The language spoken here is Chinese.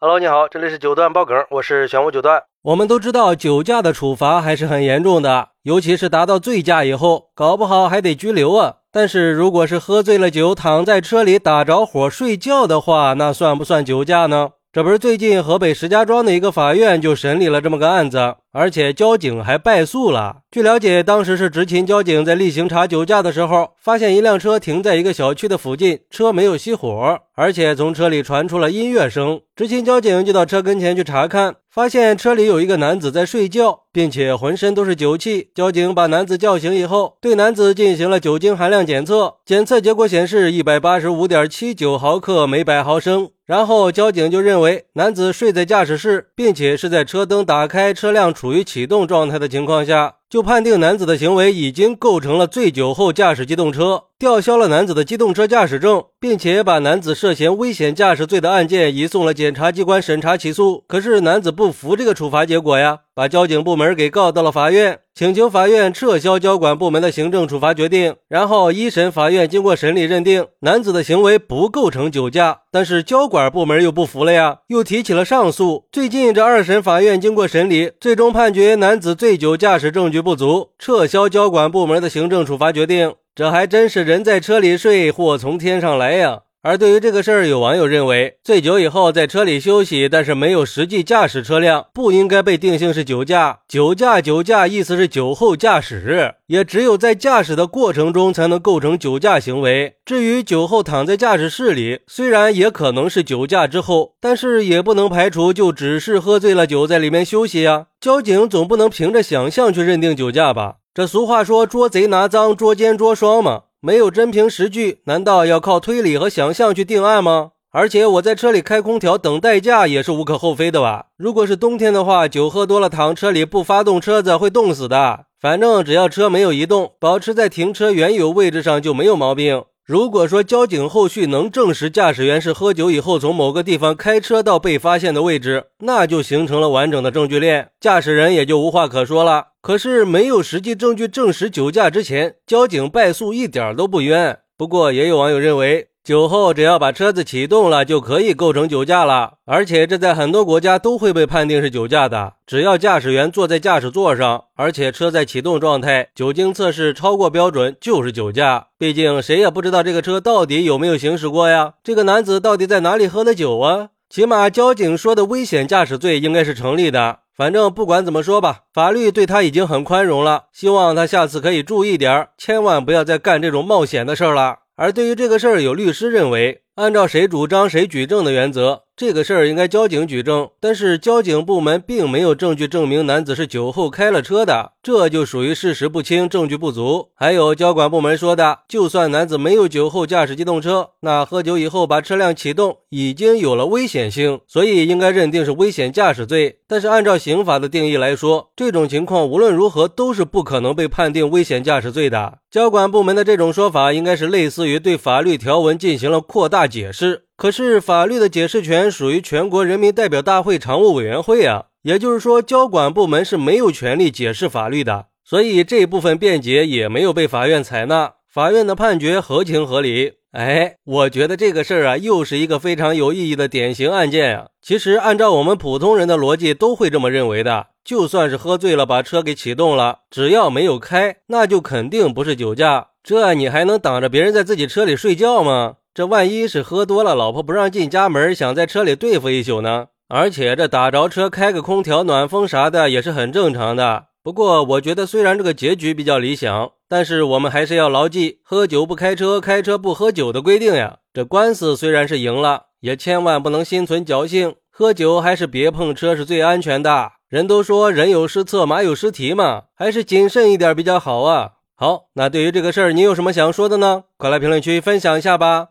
Hello，你好，这里是九段爆梗，我是玄武九段。我们都知道酒驾的处罚还是很严重的，尤其是达到醉驾以后，搞不好还得拘留啊。但是如果是喝醉了酒，躺在车里打着火睡觉的话，那算不算酒驾呢？这不是最近河北石家庄的一个法院就审理了这么个案子，而且交警还败诉了。据了解，当时是执勤交警在例行查酒驾的时候，发现一辆车停在一个小区的附近，车没有熄火，而且从车里传出了音乐声。执勤交警就到车跟前去查看，发现车里有一个男子在睡觉，并且浑身都是酒气。交警把男子叫醒以后，对男子进行了酒精含量检测，检测结果显示一百八十五点七九毫克每百毫升。然后交警就认为男子睡在驾驶室，并且是在车灯打开、车辆处于启动状态的情况下，就判定男子的行为已经构成了醉酒后驾驶机动车，吊销了男子的机动车驾驶证，并且把男子涉嫌危险驾驶罪的案件移送了检察机关审查起诉。可是男子不服这个处罚结果呀，把交警部门给告到了法院。请求法院撤销交管部门的行政处罚决定，然后一审法院经过审理认定男子的行为不构成酒驾，但是交管部门又不服了呀，又提起了上诉。最近这二审法院经过审理，最终判决男子醉酒驾驶证据不足，撤销交管部门的行政处罚决定。这还真是人在车里睡，祸从天上来呀！而对于这个事儿，有网友认为，醉酒以后在车里休息，但是没有实际驾驶车辆，不应该被定性是酒驾。酒驾，酒驾，意思是酒后驾驶，也只有在驾驶的过程中才能构成酒驾行为。至于酒后躺在驾驶室里，虽然也可能是酒驾之后，但是也不能排除就只是喝醉了酒在里面休息呀。交警总不能凭着想象去认定酒驾吧？这俗话说，捉贼拿赃，捉奸捉双嘛。没有真凭实据，难道要靠推理和想象去定案吗？而且我在车里开空调等代驾也是无可厚非的吧？如果是冬天的话，酒喝多了躺车里不发动车子会冻死的。反正只要车没有移动，保持在停车原有位置上就没有毛病。如果说交警后续能证实驾驶员是喝酒以后从某个地方开车到被发现的位置，那就形成了完整的证据链，驾驶人也就无话可说了。可是没有实际证据证实酒驾之前，交警败诉一点都不冤。不过也有网友认为。酒后只要把车子启动了，就可以构成酒驾了，而且这在很多国家都会被判定是酒驾的。只要驾驶员坐在驾驶座上，而且车在启动状态，酒精测试超过标准就是酒驾。毕竟谁也不知道这个车到底有没有行驶过呀？这个男子到底在哪里喝的酒啊？起码交警说的危险驾驶罪应该是成立的。反正不管怎么说吧，法律对他已经很宽容了，希望他下次可以注意点，千万不要再干这种冒险的事儿了。而对于这个事儿，有律师认为，按照谁主张谁举证的原则。这个事儿应该交警举证，但是交警部门并没有证据证明男子是酒后开了车的，这就属于事实不清、证据不足。还有交管部门说的，就算男子没有酒后驾驶机动车，那喝酒以后把车辆启动已经有了危险性，所以应该认定是危险驾驶罪。但是按照刑法的定义来说，这种情况无论如何都是不可能被判定危险驾驶罪的。交管部门的这种说法，应该是类似于对法律条文进行了扩大解释。可是法律的解释权属于全国人民代表大会常务委员会啊，也就是说，交管部门是没有权利解释法律的，所以这部分辩解也没有被法院采纳。法院的判决合情合理。哎，我觉得这个事儿啊，又是一个非常有意义的典型案件呀。其实按照我们普通人的逻辑，都会这么认为的。就算是喝醉了把车给启动了，只要没有开，那就肯定不是酒驾。这你还能挡着别人在自己车里睡觉吗？这万一是喝多了，老婆不让进家门，想在车里对付一宿呢？而且这打着车开个空调暖风啥的也是很正常的。不过我觉得虽然这个结局比较理想，但是我们还是要牢记喝酒不开车，开车不喝酒的规定呀。这官司虽然是赢了，也千万不能心存侥幸，喝酒还是别碰车是最安全的。人都说人有失策，马有失蹄嘛，还是谨慎一点比较好啊。好，那对于这个事儿，你有什么想说的呢？快来评论区分享一下吧。